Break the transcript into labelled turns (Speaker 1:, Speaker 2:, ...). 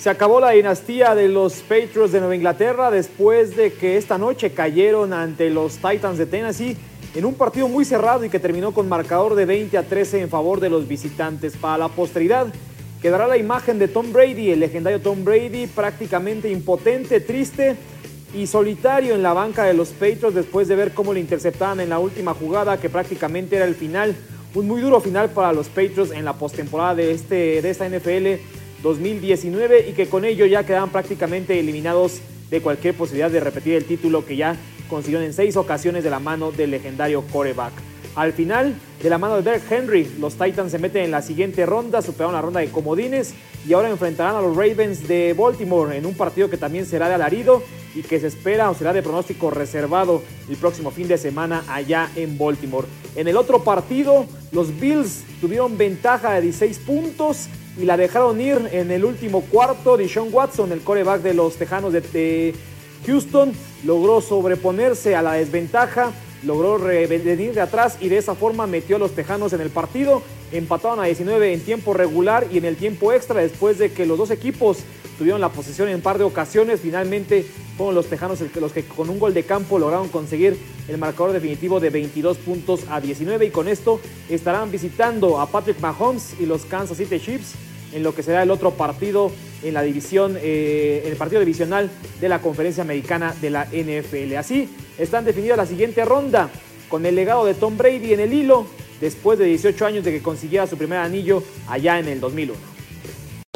Speaker 1: Se acabó la dinastía de los Patriots de Nueva Inglaterra después de que esta noche cayeron ante los Titans de Tennessee en un partido muy cerrado y que terminó con marcador de 20 a 13 en favor de los visitantes. Para la posteridad quedará la imagen de Tom Brady, el legendario Tom Brady, prácticamente impotente, triste y solitario en la banca de los Patriots después de ver cómo le interceptaban en la última jugada que prácticamente era el final, un muy duro final para los Patriots en la postemporada de, este, de esta NFL 2019 y que con ello ya quedaban prácticamente eliminados de cualquier posibilidad de repetir el título que ya consiguieron en seis ocasiones de la mano del legendario coreback. Al final, de la mano de Derek Henry, los Titans se meten en la siguiente ronda, superaron la ronda de comodines y ahora enfrentarán a los Ravens de Baltimore en un partido que también será de alarido y que se espera o será de pronóstico reservado el próximo fin de semana allá en Baltimore. En el otro partido, los Bills tuvieron ventaja de 16 puntos y la dejaron ir en el último cuarto. Deshaun Watson, el coreback de los Tejanos de, Houston, logró sobreponerse a la desventaja, logró venir de atrás y de esa forma metió a los Tejanos en el partido. Empataron a 19 en tiempo regular y en el tiempo extra después de que los dos equipos tuvieron la posesión en un par de ocasiones. Finalmente fueron los Tejanos los que con un gol de campo lograron conseguir el marcador definitivo de 22 puntos a 19 y con esto estarán visitando a Patrick Mahomes y los Kansas City Chiefs en lo que será el otro partido en la división, eh, el partido divisional de la conferencia americana de la NFL. Así están definidas la siguiente ronda con el legado de Tom Brady en el hilo después de 18 años de que consiguiera su primer anillo allá en el 2001.